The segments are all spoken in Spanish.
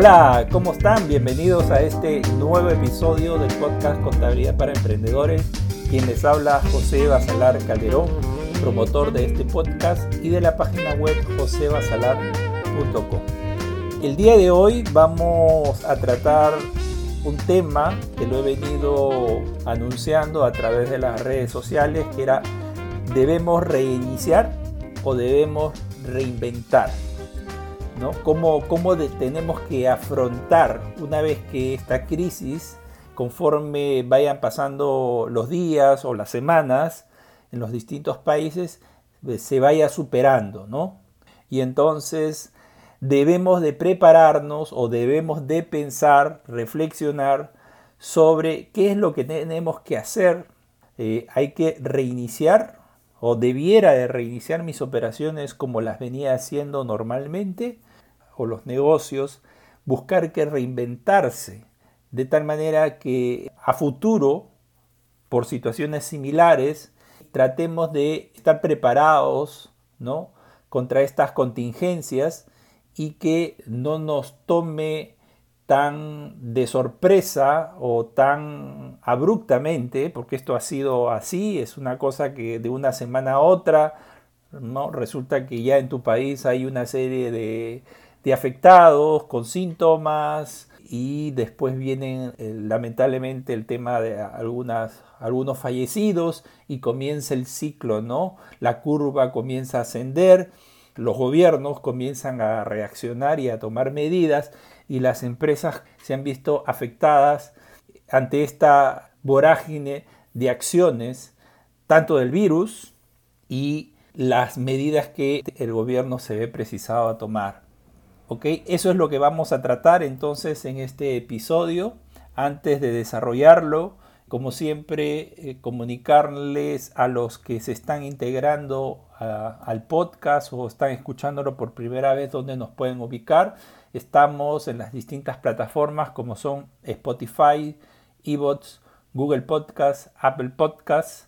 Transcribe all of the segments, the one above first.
Hola, ¿cómo están? Bienvenidos a este nuevo episodio del podcast Contabilidad para Emprendedores. Quien les habla José Basalar Calderón, promotor de este podcast y de la página web josebasalar.com. El día de hoy vamos a tratar un tema que lo he venido anunciando a través de las redes sociales, que era ¿debemos reiniciar o debemos reinventar? ¿No? ¿Cómo, tenemos que afrontar una vez que esta crisis, conforme vayan pasando los días o las semanas en los distintos países, eh, se vaya superando, ¿no? Y entonces debemos de prepararnos o debemos de pensar, reflexionar sobre qué es lo que tenemos que hacer. Eh, hay que reiniciar o debiera de reiniciar mis operaciones como las venía haciendo normalmente o los negocios, buscar que reinventarse de tal manera que a futuro, por situaciones similares, tratemos de estar preparados ¿no? contra estas contingencias y que no nos tome tan de sorpresa o tan abruptamente, porque esto ha sido así, es una cosa que de una semana a otra, ¿no? resulta que ya en tu país hay una serie de, afectados con síntomas y después vienen eh, lamentablemente el tema de algunas, algunos fallecidos y comienza el ciclo, ¿no? La curva comienza a ascender, los gobiernos comienzan a reaccionar y a tomar medidas y las empresas se han visto afectadas ante esta vorágine de acciones, tanto del virus y las medidas que el gobierno se ve precisado a tomar. Eso es lo que vamos a tratar entonces en este episodio. Antes de desarrollarlo, como siempre, eh, comunicarles a los que se están integrando al podcast o están escuchándolo por primera vez donde nos pueden ubicar. Estamos en las distintas plataformas como son Spotify, Evox, Google Podcast, Apple Podcast.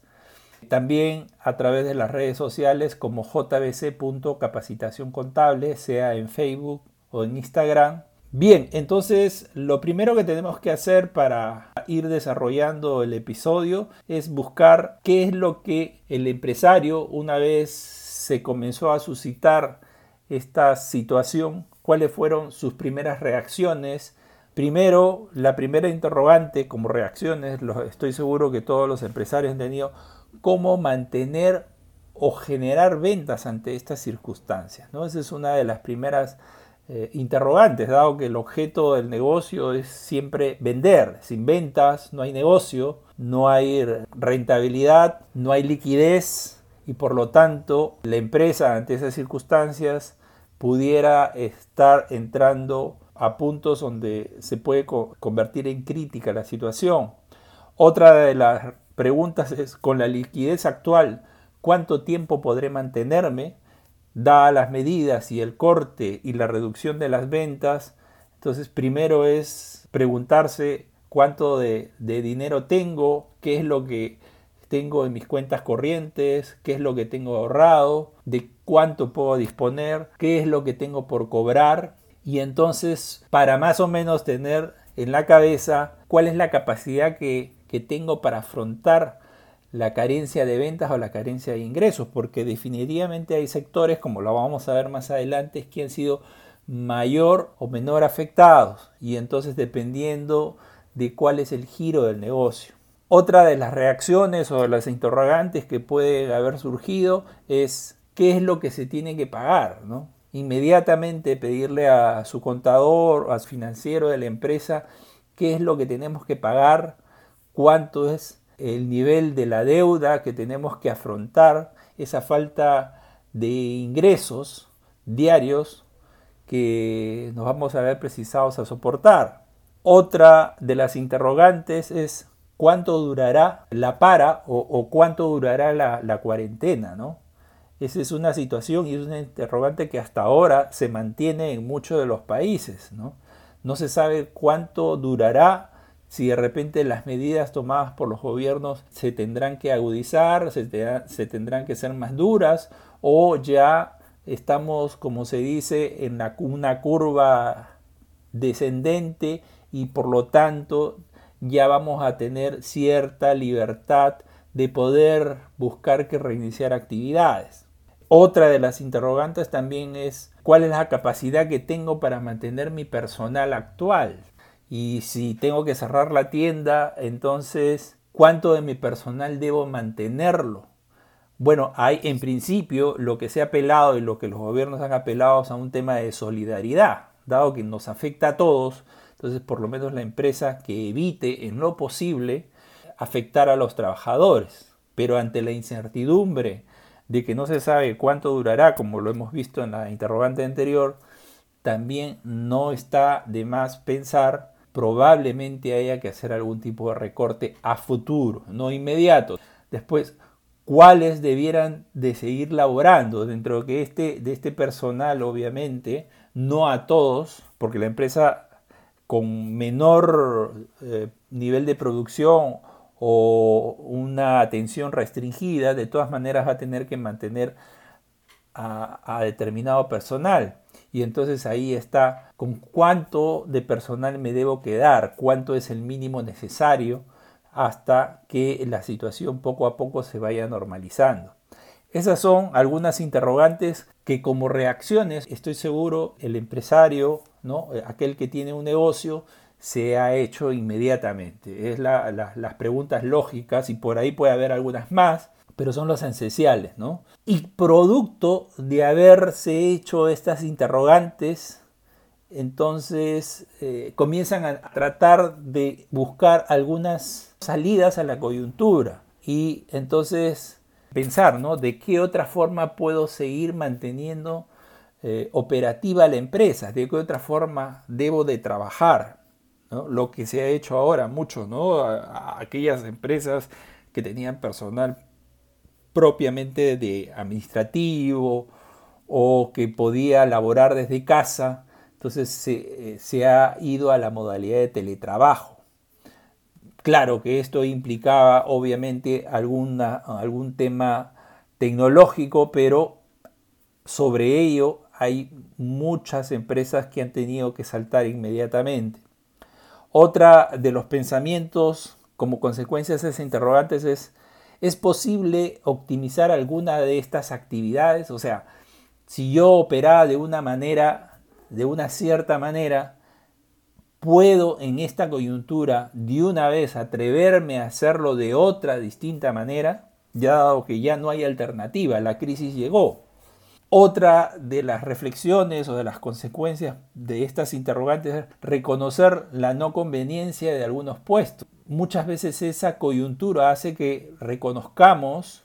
También a través de las redes sociales como jbc.capacitación contable, sea en Facebook, o en Instagram. Bien, entonces lo primero que tenemos que hacer para ir desarrollando el episodio es buscar qué es lo que el empresario, una vez se comenzó a suscitar esta situación, cuáles fueron sus primeras reacciones. Primero, la primera interrogante como reacciones, estoy seguro que todos los empresarios han tenido, cómo mantener o generar ventas ante estas circunstancias. ¿no? Esa es una de las primeras eh, interrogantes, dado que el objeto del negocio es siempre vender. Sin ventas no hay negocio, no hay rentabilidad, no hay liquidez y por lo tanto la empresa ante esas circunstancias pudiera estar entrando a puntos donde se puede convertir en crítica la situación. Otra de las preguntas es, con la liquidez actual, ¿cuánto tiempo podré mantenerme? da las medidas y el corte y la reducción de las ventas, entonces primero es preguntarse cuánto de, dinero tengo, qué es lo que tengo en mis cuentas corrientes, qué es lo que tengo ahorrado, de cuánto puedo disponer, qué es lo que tengo por cobrar y entonces para más o menos tener en la cabeza cuál es la capacidad que, que tengo para afrontar la carencia de ventas o la carencia de ingresos, porque definitivamente hay sectores, como lo vamos a ver más adelante, que han sido mayor o menor afectados y entonces dependiendo de cuál es el giro del negocio. Otra de las reacciones o de las interrogantes que puede haber surgido es qué es lo que se tiene que pagar, ¿no? Inmediatamente pedirle a su contador a su financiero de la empresa qué es lo que tenemos que pagar, cuánto es el nivel de la deuda que tenemos que afrontar, esa falta de ingresos diarios que nos vamos a ver precisados a soportar. Otra de las interrogantes es cuánto durará la para o, cuánto durará la, cuarentena, ¿no? Esa es una situación y es una interrogante que hasta ahora se mantiene en muchos de los países, ¿no? No se sabe cuánto durará si de repente las medidas tomadas por los gobiernos se tendrán que agudizar, se, tendrán que ser más duras o ya estamos, como se dice, en una curva descendente y por lo tanto ya vamos a tener cierta libertad de poder buscar que reiniciar actividades. Otra de las interrogantes también es cuál es la capacidad que tengo para mantener mi personal actual. Y si tengo que cerrar la tienda, entonces, ¿cuánto de mi personal debo mantenerlo? Bueno, hay en principio lo que se ha apelado y lo que los gobiernos han apelado a un tema de solidaridad, dado que nos afecta a todos, entonces por lo menos la empresa que evite en lo posible afectar a los trabajadores. Pero ante la incertidumbre de que no se sabe cuánto durará, como lo hemos visto en la interrogante anterior, también no está de más pensar probablemente haya que hacer algún tipo de recorte a futuro, no inmediato. Después, cuáles debieran de seguir laborando dentro de, este, de este personal, obviamente, no a todos, porque la empresa con menor eh, nivel de producción o una atención restringida, de todas maneras va a tener que mantener a, determinado personal. Y entonces ahí está con cuánto de personal me debo quedar, cuánto es el mínimo necesario hasta que la situación poco a poco se vaya normalizando. Esas son algunas interrogantes que como reacciones estoy seguro el empresario, ¿no? aquel que tiene un negocio, se ha hecho inmediatamente. Es las preguntas lógicas y por ahí puede haber algunas más, pero son las esenciales. ¿no? Y producto de haberse hecho estas interrogantes, entonces eh, comienzan a tratar de buscar algunas salidas a la coyuntura y entonces pensar, ¿no? De qué otra forma puedo seguir manteniendo eh, operativa la empresa, de qué otra forma debo de trabajar, Lo que se ha hecho ahora mucho, ¿no? aquellas empresas que tenían personal propiamente de administrativo o que podía laborar desde casa, entonces eh, se, ha ido a la modalidad de teletrabajo. Claro que esto implicaba obviamente alguna, algún tema tecnológico, pero sobre ello hay muchas empresas que han tenido que saltar inmediatamente. Otra de los pensamientos como consecuencia de esas interrogantes es, ¿es posible optimizar alguna de estas actividades? O sea, si yo operaba de una manera de una cierta manera, puedo en esta coyuntura de una vez atreverme a hacerlo de otra distinta manera, ya dado que ya no hay alternativa, la crisis llegó. Otra de las reflexiones o de las consecuencias de estas interrogantes es reconocer la no conveniencia de algunos puestos. Muchas veces esa coyuntura hace que reconozcamos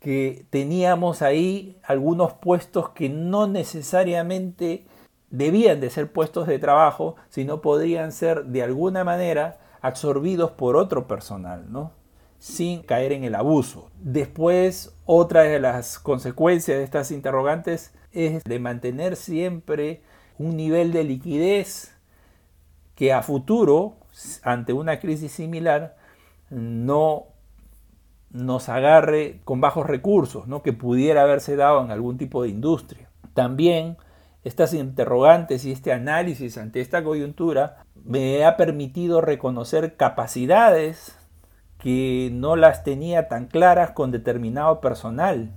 que teníamos ahí algunos puestos que no necesariamente debían de ser puestos de trabajo, sino podrían ser de alguna manera absorbidos por otro personal, ¿no? sin caer en el abuso. Después, otra de las consecuencias de estas interrogantes es de mantener siempre un nivel de liquidez que a futuro, ante una crisis similar, no nos agarre con bajos recursos, ¿no? que pudiera haberse dado en algún tipo de industria. También estas interrogantes y este análisis ante esta coyuntura me ha permitido reconocer capacidades que no las tenía tan claras con determinado personal.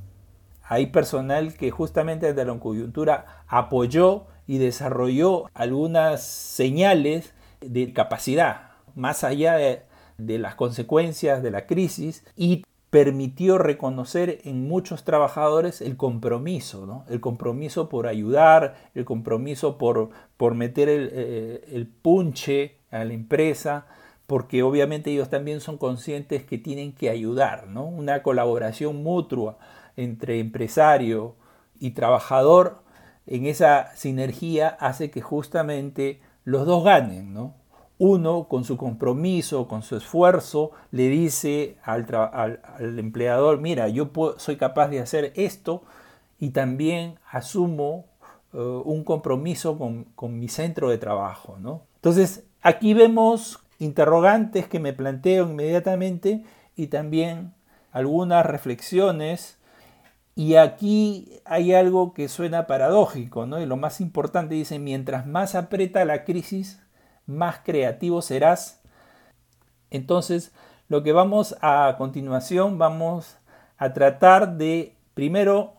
Hay personal que justamente desde la coyuntura apoyó y desarrolló algunas señales de capacidad, más allá de, las consecuencias de la crisis y permitió reconocer en muchos trabajadores el compromiso, ¿no? el compromiso por ayudar, el compromiso por, por meter el, eh, el, punche a la empresa, porque obviamente ellos también son conscientes que tienen que ayudar, ¿no? una colaboración mutua entre empresario y trabajador, en esa sinergia hace que justamente los dos ganen, ¿no? uno con su compromiso, con su esfuerzo, le dice al, empleador, mira, yo soy capaz de hacer esto y también asumo eh, un compromiso con, mi centro de trabajo. ¿no? Entonces, aquí vemos interrogantes que me planteo inmediatamente y también algunas reflexiones Y aquí hay algo que suena paradójico, ¿no? Y lo más importante dice, mientras más aprieta la crisis, más creativo serás. Entonces, lo que vamos a, continuación, vamos a tratar de, primero,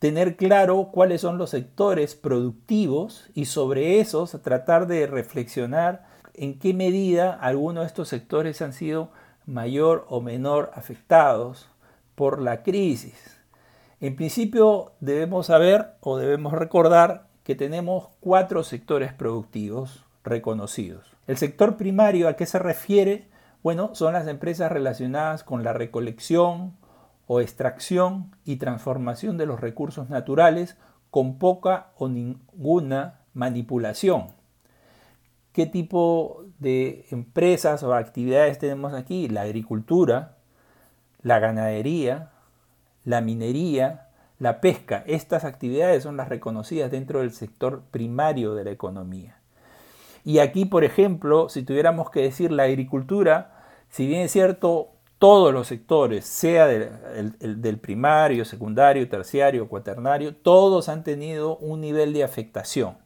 tener claro cuáles son los sectores productivos y sobre esos tratar de reflexionar en qué medida algunos de estos sectores han sido mayor o menor afectados por la crisis. En principio debemos saber o debemos recordar que tenemos cuatro sectores productivos reconocidos. El sector primario a qué se refiere? Bueno, son las empresas relacionadas con la recolección o extracción y transformación de los recursos naturales con poca o ninguna manipulación. ¿Qué tipo de empresas o actividades tenemos aquí? La agricultura, la ganadería, la minería, la pesca. Estas actividades son las reconocidas dentro del sector primario de la economía. Y aquí, por ejemplo, si tuviéramos que decir la agricultura, si bien es cierto, todos los sectores, sea del, primario, secundario, terciario, cuaternario, todos han tenido un nivel de afectación.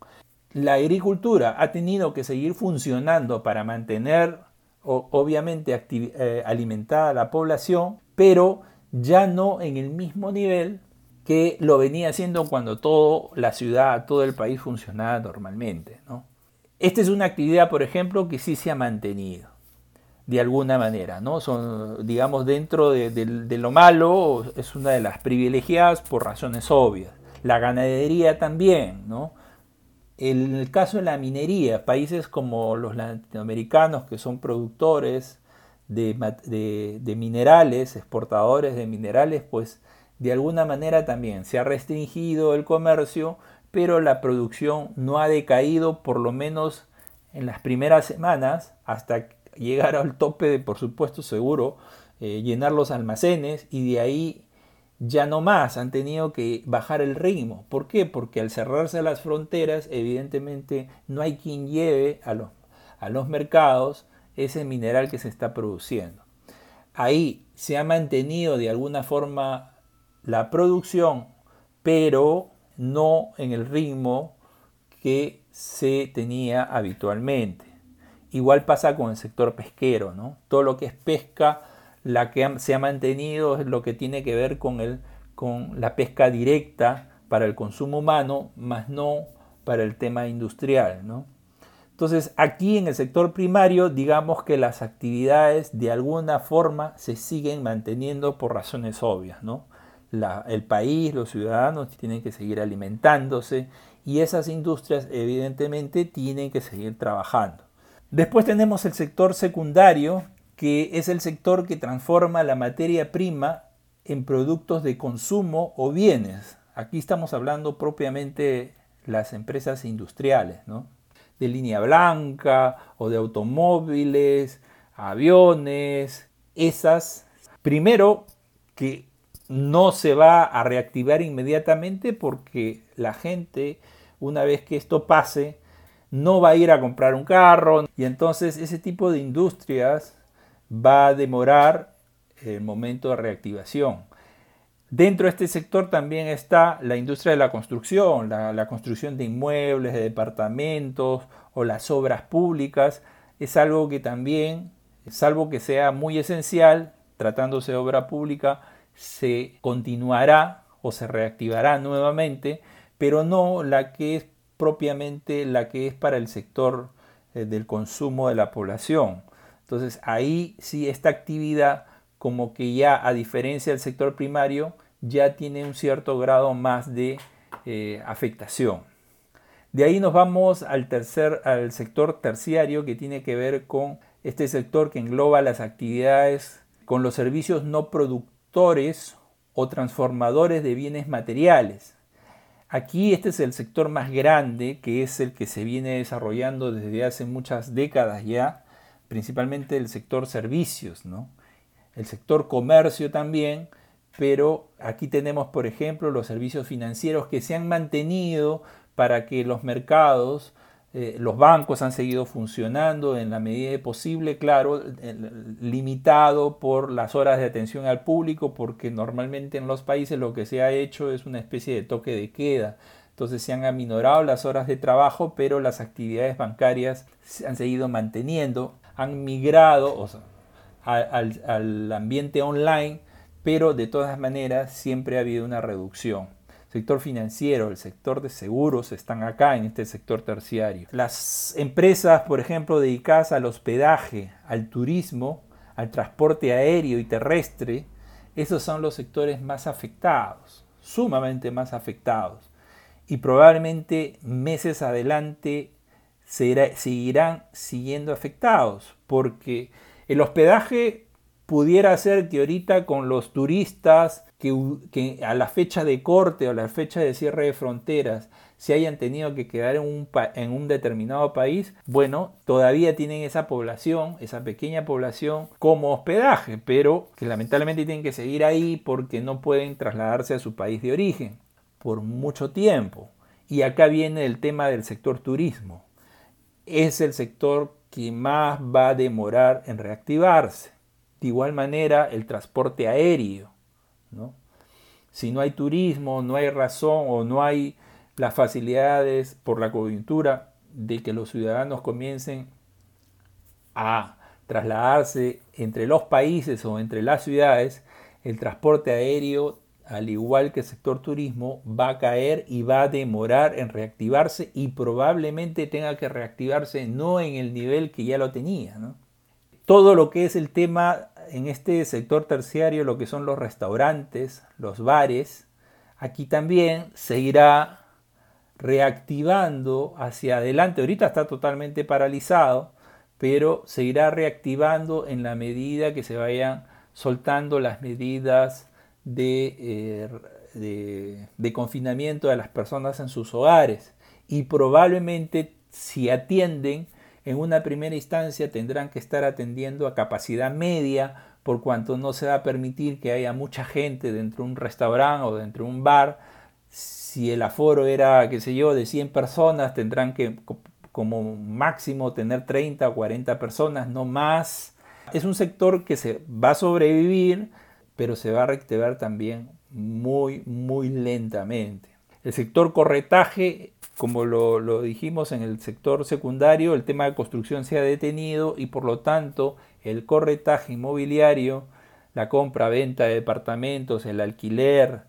La agricultura ha tenido que seguir funcionando para mantener, obviamente, eh, alimentada a la población, pero ya no en el mismo nivel que lo venía haciendo cuando toda la ciudad, todo el país funcionaba normalmente. Esta es una actividad, por ejemplo, que sí se ha mantenido de alguna manera, ¿no? Digamos, dentro de, de, lo malo, es una de las privilegiadas por razones obvias. La ganadería también, ¿no? En el caso de la minería, países como los latinoamericanos que son productores de, minerales, exportadores de minerales, pues de alguna manera también se ha restringido el comercio, pero la producción no ha decaído por lo menos en las primeras semanas hasta llegar al tope de, por supuesto, seguro, eh, llenar los almacenes y de ahí ya no más, han tenido que bajar el ritmo. ¿Por qué? Porque al cerrarse las fronteras, evidentemente no hay quien lleve a los, a los mercados ese mineral que se está produciendo. Ahí se ha mantenido de alguna forma la producción, pero no en el ritmo que se tenía habitualmente. Igual pasa con el sector pesquero, ¿no? Todo lo que es pesca, la que se ha mantenido es lo que tiene que ver con, el, con la pesca directa para el consumo humano, más no para el tema industrial, ¿no? Entonces, aquí en el sector primario, digamos que las actividades de alguna forma se siguen manteniendo por razones obvias, ¿no? el país, los ciudadanos tienen que seguir alimentándose y esas industrias evidentemente tienen que seguir trabajando. Después tenemos el sector secundario, que es el sector que transforma la materia prima en productos de consumo o bienes. Aquí estamos hablando propiamente las empresas industriales, ¿no? De línea blanca o de automóviles, aviones, esas, primero que no se va a reactivar inmediatamente porque la gente, una vez que esto pase, no va a ir a comprar un carro y entonces ese tipo de industrias va a demorar el momento de reactivación. Dentro de este sector también está la industria de la construcción, la, construcción de inmuebles, de departamentos o las obras públicas. Es algo que también, salvo que sea muy esencial, tratándose de obra pública, se continuará o se reactivará nuevamente, pero no la que es propiamente la que es para el sector eh, del consumo de la población. Entonces ahí sí esta actividad como que ya a diferencia del sector primario, ya tiene un cierto grado más de eh, afectación. De ahí nos vamos al, tercer, al sector terciario que tiene que ver con este sector que engloba las actividades con los servicios no productores o transformadores de bienes materiales. Aquí este es el sector más grande, que es el que se viene desarrollando desde hace muchas décadas ya, principalmente el sector servicios, ¿no? El sector comercio también, pero aquí tenemos, por ejemplo, los servicios financieros que se han mantenido para que los mercados eh, los bancos han seguido funcionando en la medida de posible, claro, limitado por las horas de atención al público, porque normalmente en los países lo que se ha hecho es una especie de toque de queda. Entonces se han aminorado las horas de trabajo, pero las actividades bancarias se han seguido manteniendo, han migrado al ambiente online, pero de todas maneras siempre ha habido una reducción sector financiero, el sector de seguros están acá en este sector terciario. Las empresas, por ejemplo, dedicadas al hospedaje, al turismo, al transporte aéreo y terrestre, esos son los sectores más afectados, sumamente más afectados. Y probablemente meses adelante seguirán siguiendo afectados, porque el hospedaje pudiera ser que ahorita con los turistas que, a la fecha de corte o la fecha de cierre de fronteras se hayan tenido que quedar en un, en un determinado país, bueno, todavía tienen esa población, esa pequeña población como hospedaje, pero que lamentablemente tienen que seguir ahí porque no pueden trasladarse a su país de origen por mucho tiempo. Y acá viene el tema del sector turismo. Es el sector más va a demorar en reactivarse. De igual manera, el transporte aéreo. ¿no? Si no hay turismo, no hay razón o no hay las facilidades por la coyuntura de que los ciudadanos comiencen a trasladarse entre los países o entre las ciudades, el transporte aéreo, al igual que el sector turismo, va a caer y va a demorar en reactivarse y probablemente tenga que reactivarse no en el nivel que ya lo tenía. todo lo que es el tema en este sector terciario, lo que son los restaurantes, los bares, aquí también se irá reactivando hacia adelante. Ahorita está totalmente paralizado, pero se irá reactivando en la medida que se vayan soltando las medidas de, eh, de confinamiento de las personas en sus hogares. Y probablemente si atienden, en una primera instancia tendrán que estar atendiendo a capacidad media, por cuanto no se va a permitir que haya mucha gente dentro de un restaurante o dentro de un bar. Si el aforo era, qué sé yo, de 100 personas, tendrán que como máximo tener 30 o 40 personas, no más. Es un sector que se va a sobrevivir, pero se va a reactivar también muy, muy lentamente. El sector corretaje como lo, dijimos en el sector secundario, el tema de construcción se ha detenido y por lo tanto el corretaje inmobiliario, la compra-venta de departamentos, el alquiler,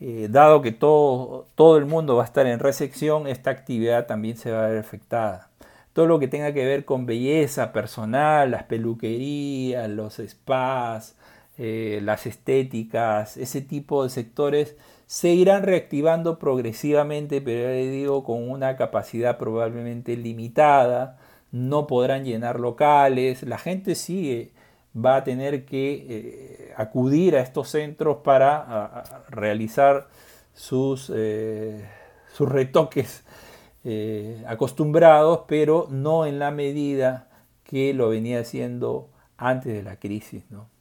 eh, dado que todo, todo el mundo va a estar en recepción, esta actividad también se va a ver afectada. Todo lo que tenga que ver con belleza personal, las peluquerías, los spas, eh, las estéticas, ese tipo de sectores se irán reactivando progresivamente, pero ya les digo, con una capacidad probablemente limitada, no podrán llenar locales, la gente sí va a tener que eh, acudir a estos centros para realizar sus, eh, sus retoques acostumbrados, pero no en la medida que lo venía haciendo antes de la crisis. ¿no?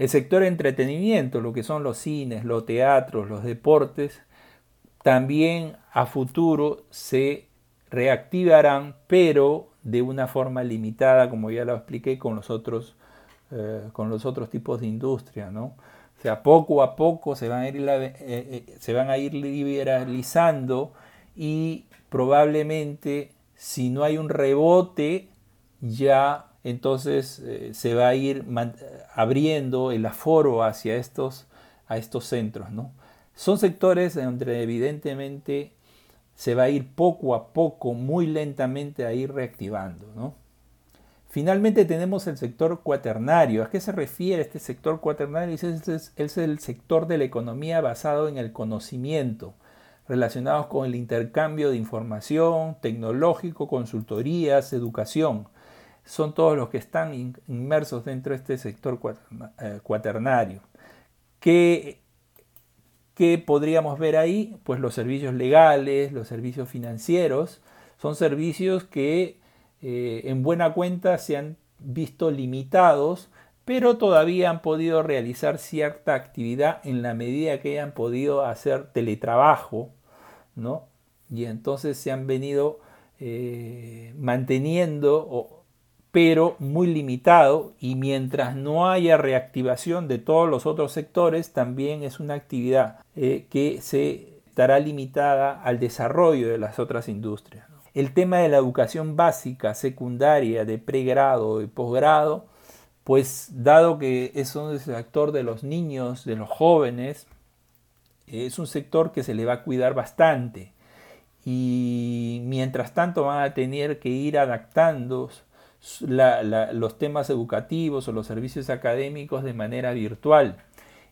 El sector entretenimiento, lo que son los cines, los teatros, los deportes, también a futuro se reactivarán, pero de una forma limitada, como ya lo expliqué con los otros, eh, con los otros tipos de industria. ¿no? O sea, poco a poco se van a ir, eh, eh, se van a ir liberalizando y probablemente si no hay un rebote ya entonces eh, se va a ir abriendo el aforo hacia estos, a estos centros. ¿no? Son sectores donde evidentemente se va a ir poco a poco, muy lentamente a ir reactivando. ¿no? Finalmente tenemos el sector cuaternario. ¿A qué se refiere este sector cuaternario? Es, es, es el sector de la economía basado en el conocimiento, relacionados con el intercambio de información, tecnológico, consultorías, educación son todos los que están inmersos dentro de este sector eh, cuaternario. ¿Qué, podríamos ver ahí? Pues los servicios legales, los servicios financieros, son servicios que eh, en buena cuenta se han visto limitados, pero todavía han podido realizar cierta actividad en la medida que hayan podido hacer teletrabajo, ¿no? Y entonces se han venido eh, manteniendo, pero muy limitado, y mientras no haya reactivación de todos los otros sectores, también es una actividad eh, que se estará limitada al desarrollo de las otras industrias. El tema de la educación básica, secundaria, de pregrado y posgrado, pues dado que es un sector de los niños, de los jóvenes, es un sector que se le va a cuidar bastante y mientras tanto van a tener que ir adaptando los temas educativos o los servicios académicos de manera virtual.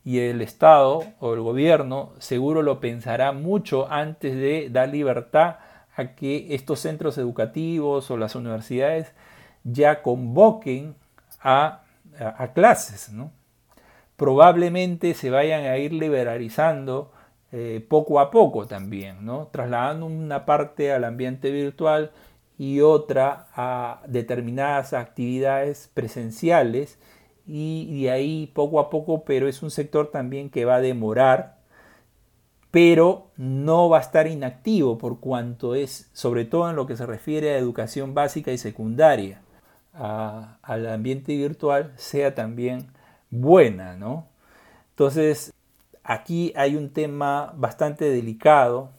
Y el Estado o el gobierno seguro lo pensará mucho antes de dar libertad a que estos centros educativos o las universidades ya convoquen a, clases. Probablemente se vayan a ir liberalizando eh, poco a poco también, ¿no? trasladando una parte al ambiente virtual y otra a determinadas actividades presenciales y de ahí poco a poco, pero es un sector también que va a demorar, pero no va a estar inactivo por cuanto es, sobre todo en lo que se refiere a educación básica y secundaria, al ambiente virtual, sea también buena, ¿no? Entonces, Aquí hay un tema bastante delicado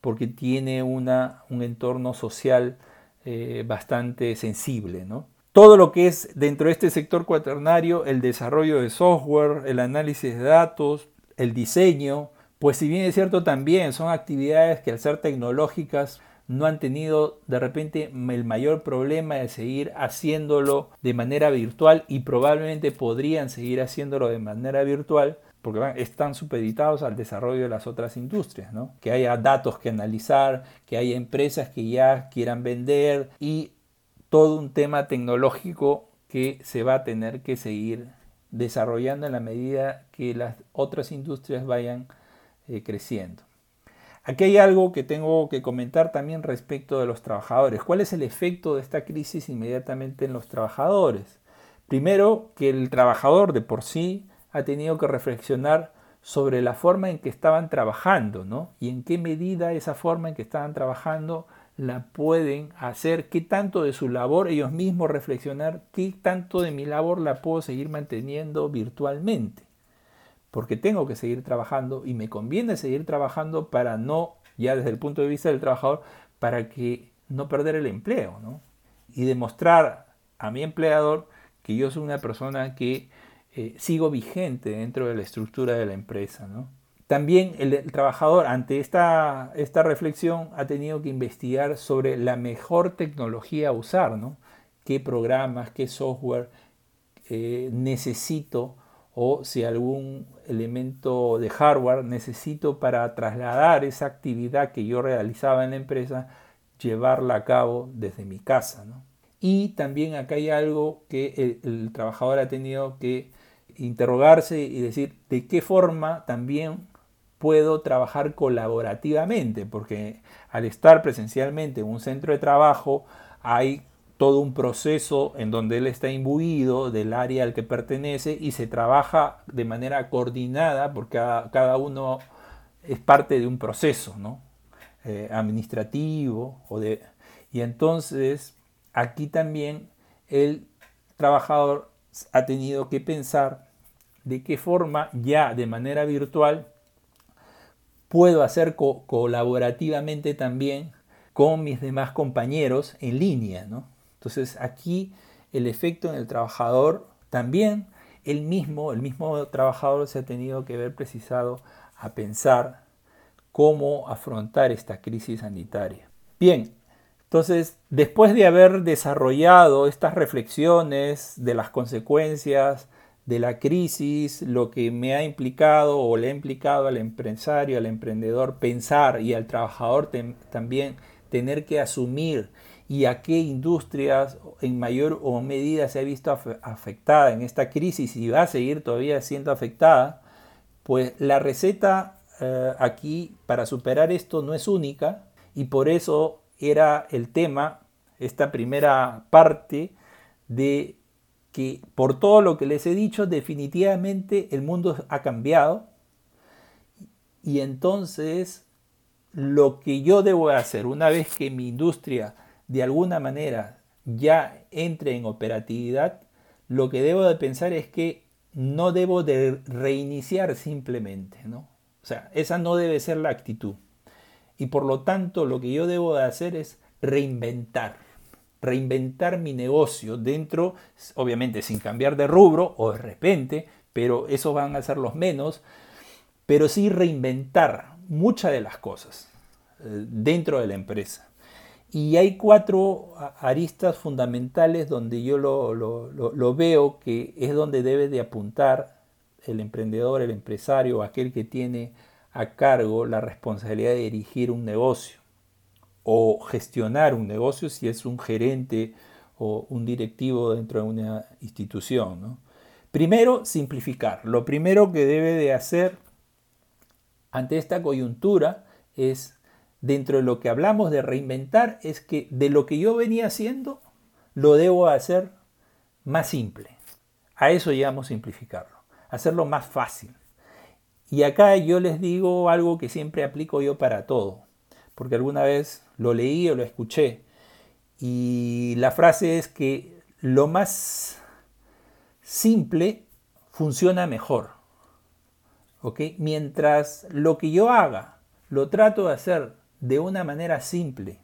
porque tiene una, un entorno social eh, bastante sensible. ¿no? Todo lo que es dentro de este sector cuaternario, el desarrollo de software, el análisis de datos, el diseño, pues si bien es cierto también son actividades que al ser tecnológicas no han tenido de repente el mayor problema de seguir haciéndolo de manera virtual y probablemente podrían seguir haciéndolo de manera virtual, porque están supeditados al desarrollo de las otras industrias, ¿no? que haya datos que analizar, que haya empresas que ya quieran vender y todo un tema tecnológico que se va a tener que seguir desarrollando en la medida que las otras industrias vayan eh, creciendo. Aquí hay algo que tengo que comentar también respecto de los trabajadores. ¿Cuál es el efecto de esta crisis inmediatamente en los trabajadores? Primero, que el trabajador de por sí ha tenido que reflexionar sobre la forma en que estaban trabajando, ¿no? Y en qué medida esa forma en que estaban trabajando la pueden hacer, qué tanto de su labor ellos mismos reflexionar, qué tanto de mi labor la puedo seguir manteniendo virtualmente. Porque tengo que seguir trabajando y me conviene seguir trabajando para no, ya desde el punto de vista del trabajador, para que no perder el empleo, ¿no? Y demostrar a mi empleador que yo soy una persona que eh, sigo vigente dentro de la estructura de la empresa. También el, trabajador ante esta, esta, reflexión ha tenido que investigar sobre la mejor tecnología a usar, ¿no? qué programas, qué software eh, necesito o si algún elemento de hardware necesito para trasladar esa actividad que yo realizaba en la empresa, llevarla a cabo desde mi casa. Y también acá hay algo que el trabajador ha tenido que interrogarse y decir de qué forma también puedo trabajar colaborativamente, porque al estar presencialmente en un centro de trabajo hay todo un proceso en donde él está imbuido del área al que pertenece y se trabaja de manera coordinada porque cada, uno es parte de un proceso ¿no? Eh, administrativo o de, y entonces aquí también el trabajador ha tenido que pensar de qué forma ya de manera virtual puedo hacer colaborativamente también con mis demás compañeros en línea. Entonces aquí el efecto en el trabajador también, el mismo, el mismo trabajador se ha tenido que ver precisado a pensar cómo afrontar esta crisis sanitaria. Bien, entonces, después de haber desarrollado estas reflexiones de las consecuencias de la crisis, lo que me ha implicado o le ha implicado al empresario, al emprendedor pensar y al trabajador también tener que asumir y a qué industrias en mayor o medida se ha visto afectada en esta crisis y va a seguir todavía siendo afectada, pues la receta eh, aquí para superar esto no es única y por eso era el tema, esta primera parte de que por todo lo que les he dicho, definitivamente el mundo ha cambiado y entonces lo que yo debo hacer una vez que mi industria de alguna manera ya entre en operatividad, lo que debo de pensar es que no debo de reiniciar simplemente, ¿no? O sea, esa no debe ser la actitud. Y por lo tanto, lo que yo debo de hacer es reinventar, reinventar mi negocio dentro, obviamente sin cambiar de rubro o de repente, pero esos van a ser los menos, pero sí reinventar muchas de las cosas eh, dentro de la empresa. Y hay cuatro aristas fundamentales donde yo lo, veo que es donde debe de apuntar el emprendedor, el empresario, aquel que tiene a cargo la responsabilidad de dirigir un negocio o gestionar un negocio si es un gerente o un directivo dentro de una institución. Primero, simplificar. Lo primero que debe de hacer ante esta coyuntura es dentro de lo que hablamos de reinventar es que de lo que yo venía haciendo, lo debo hacer más simple. A eso llamamos simplificarlo, hacerlo más fácil. Y acá yo les digo algo que siempre aplico yo para todo, porque alguna vez lo leí o lo escuché, y la frase es que lo más simple funciona mejor. ¿ok? Mientras lo que yo haga lo trato de hacer de una manera simple.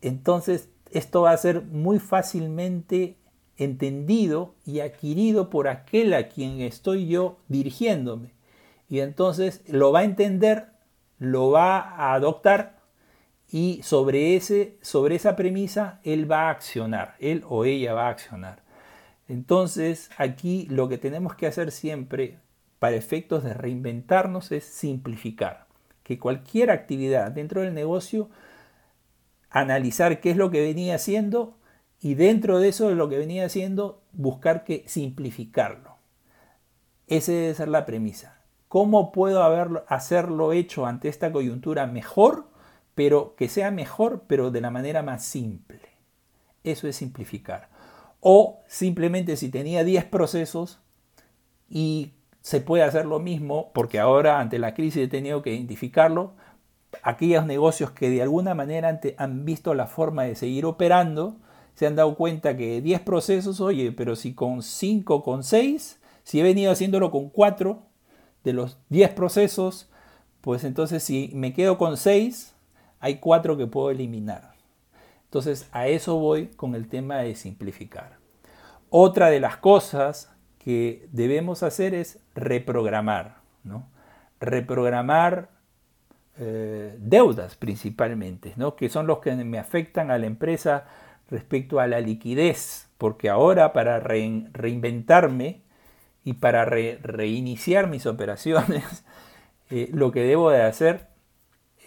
Entonces, esto va a ser muy fácilmente entendido y adquirido por aquel a quien estoy yo dirigiéndome. Y entonces lo va a entender, lo va a adoptar y sobre, ese, sobre esa premisa él va a accionar, él o ella va a accionar. Entonces aquí lo que tenemos que hacer siempre para efectos de reinventarnos es simplificar que cualquier actividad dentro del negocio, analizar qué es lo que venía haciendo y dentro de eso de lo que venía haciendo, buscar que simplificarlo. Esa debe ser la premisa. ¿Cómo puedo hacerlo hecho ante esta coyuntura mejor, pero que sea mejor, pero de la manera más simple? Eso es simplificar. O simplemente si tenía 10 procesos y se puede hacer lo mismo porque ahora ante la crisis he tenido que identificarlo. Aquellos negocios que de alguna manera han visto la forma de seguir operando, se han dado cuenta que 10 procesos, oye, pero si con 5, con 6, si he venido haciéndolo con 4 de los 10 procesos, pues entonces si me quedo con 6, hay 4 que puedo eliminar. Entonces a eso voy con el tema de simplificar. Otra de las cosas que debemos hacer es reprogramar, ¿no? reprogramar eh, deudas principalmente, ¿no? que son los que me afectan a la empresa respecto a la liquidez, porque ahora para reinventarme y para reiniciar mis operaciones, eh, lo que debo de hacer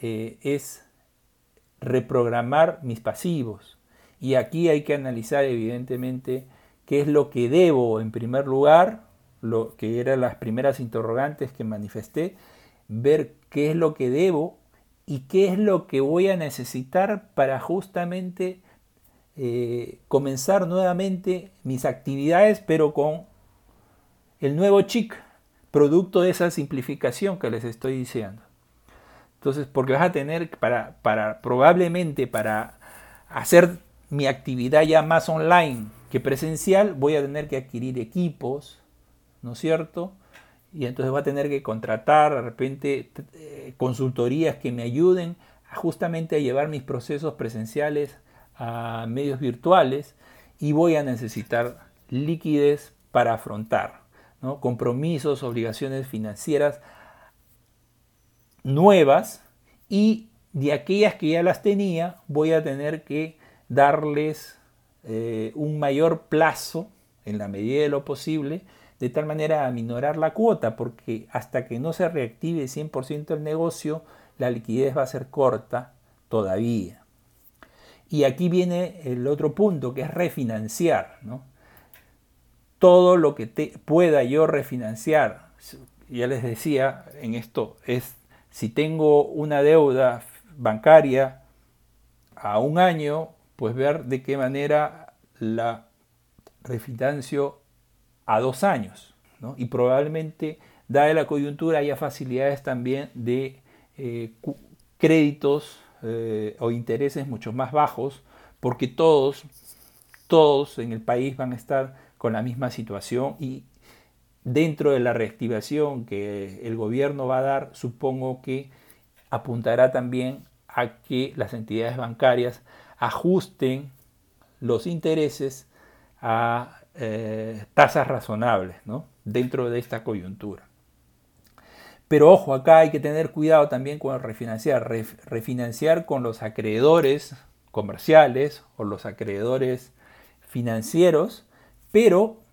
eh, es reprogramar mis pasivos. Y aquí hay que analizar evidentemente qué es lo que debo en primer lugar, lo que eran las primeras interrogantes que manifesté, ver qué es lo que debo y qué es lo que voy a necesitar para justamente eh, comenzar nuevamente mis actividades, pero con el nuevo chic, producto de esa simplificación que les estoy diciendo. Entonces, porque vas a tener para, para probablemente para hacer mi actividad ya más online, presencial voy a tener que adquirir equipos, ¿no es cierto? Y entonces voy a tener que contratar de repente eh, consultorías que me ayuden justamente a llevar mis procesos presenciales a medios virtuales y voy a necesitar liquidez para afrontar ¿no? compromisos, obligaciones financieras nuevas y de aquellas que ya las tenía voy a tener que darles eh, un mayor plazo en la medida de lo posible, de tal manera a minorar la cuota, porque hasta que no se reactive 100% el negocio, la liquidez va a ser corta todavía. Y aquí viene el otro punto, que es refinanciar. Todo lo que te pueda yo refinanciar, ya les decía en esto, es si tengo una deuda bancaria a un año, pues ver de qué manera la refinancio a dos años. Y probablemente, dada la coyuntura, haya facilidades también de eh, créditos eh, o intereses mucho más bajos, porque todos, todos en el país van a estar con la misma situación y dentro de la reactivación que el gobierno va a dar, supongo que apuntará también a que las entidades bancarias ajusten los intereses a eh, tasas razonables dentro de esta coyuntura. Pero ojo, acá hay que tener cuidado también con refinanciar. refinanciar con los acreedores comerciales o los acreedores financieros, pero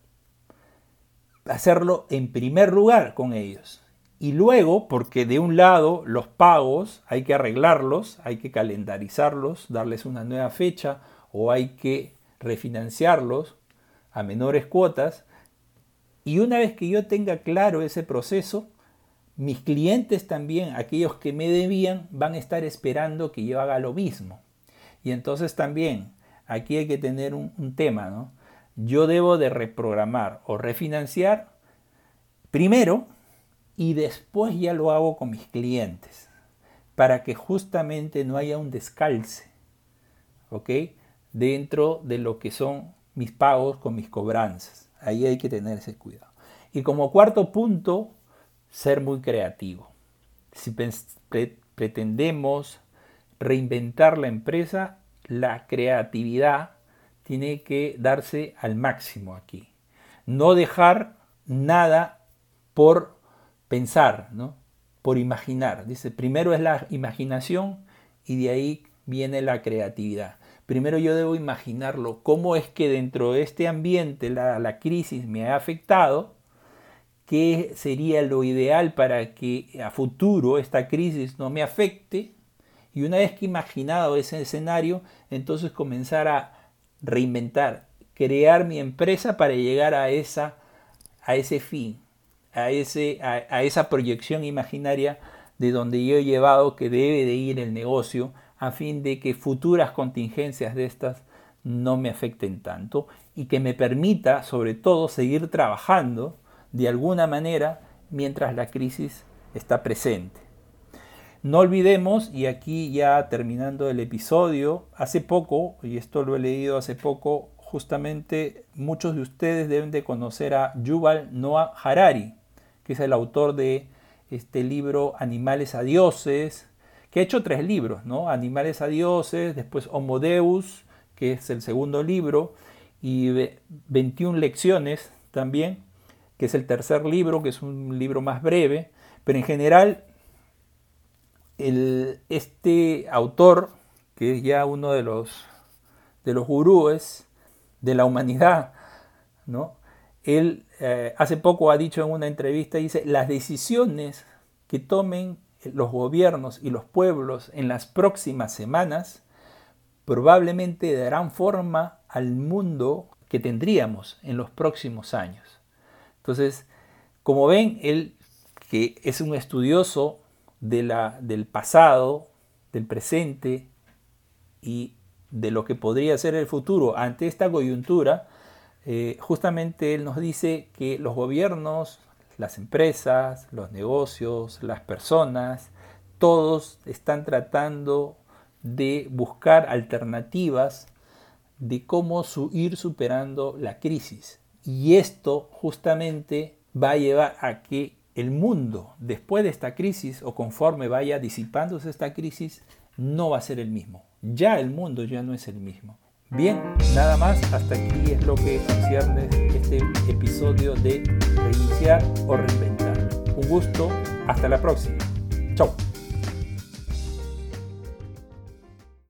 hacerlo en primer lugar con ellos. Y luego, porque de un lado los pagos hay que arreglarlos, hay que calendarizarlos, darles una nueva fecha o hay que refinanciarlos a menores cuotas. Y una vez que yo tenga claro ese proceso, mis clientes también, aquellos que me debían, van a estar esperando que yo haga lo mismo. Y entonces también aquí hay que tener un, tema, ¿no? Yo debo de reprogramar o refinanciar primero y después ya lo hago con mis clientes para que justamente no haya un descalce, ¿ok? Dentro de lo que son mis pagos con mis cobranzas. Ahí hay que tener ese cuidado. Y como cuarto punto, ser muy creativo. Si pretendemos reinventar la empresa, la creatividad tiene que darse al máximo aquí. No dejar nada por pensar, ¿no? por imaginar. Dice, primero es la imaginación y de ahí viene la creatividad. Primero yo debo imaginarlo, cómo es que dentro de este ambiente la, la crisis me ha afectado qué sería lo ideal para que a futuro esta crisis no me afecte. Y una vez que imaginado ese escenario, entonces comenzar a reinventar, crear mi empresa para llegar a, esa, a ese fin, a, ese, a, esa proyección imaginaria de donde yo he llevado que debe de ir el negocio a fin de que futuras contingencias de estas no me afecten tanto y que me permita sobre todo seguir trabajando de alguna manera mientras la crisis está presente. No olvidemos, y aquí ya terminando el episodio, hace poco, y esto lo he leído hace poco, justamente muchos de ustedes deben de conocer a Yuval Noah Harari, que es el autor de este libro Animales a Dioses, que ha hecho tres libros, ¿no? Animales a Dioses, después Homo Deus, que es el segundo libro, y 21 lecciones también, que es el tercer libro, que es un libro más breve, pero en general este autor, que es ya uno de los, de los gurúes de la humanidad, ¿no? él eh, hace poco ha dicho en una entrevista, dice, las decisiones que tomen los gobiernos y los pueblos en las próximas semanas probablemente darán forma al mundo que tendríamos en los próximos años. Entonces, como ven, él que es un estudioso de la, del pasado, del presente y de lo que podría ser el futuro ante esta coyuntura, eh, justamente él nos dice que los gobiernos, las empresas, los negocios, las personas, todos están tratando de buscar alternativas de cómo ir superando la crisis. Y esto justamente va a llevar a que el mundo, después de esta crisis o conforme vaya disipándose esta crisis, no va a ser el mismo. Ya el mundo ya no es el mismo. Bien, nada más, hasta aquí es lo que concierne este episodio de reiniciar o reinventar. Un gusto, hasta la próxima. Chao.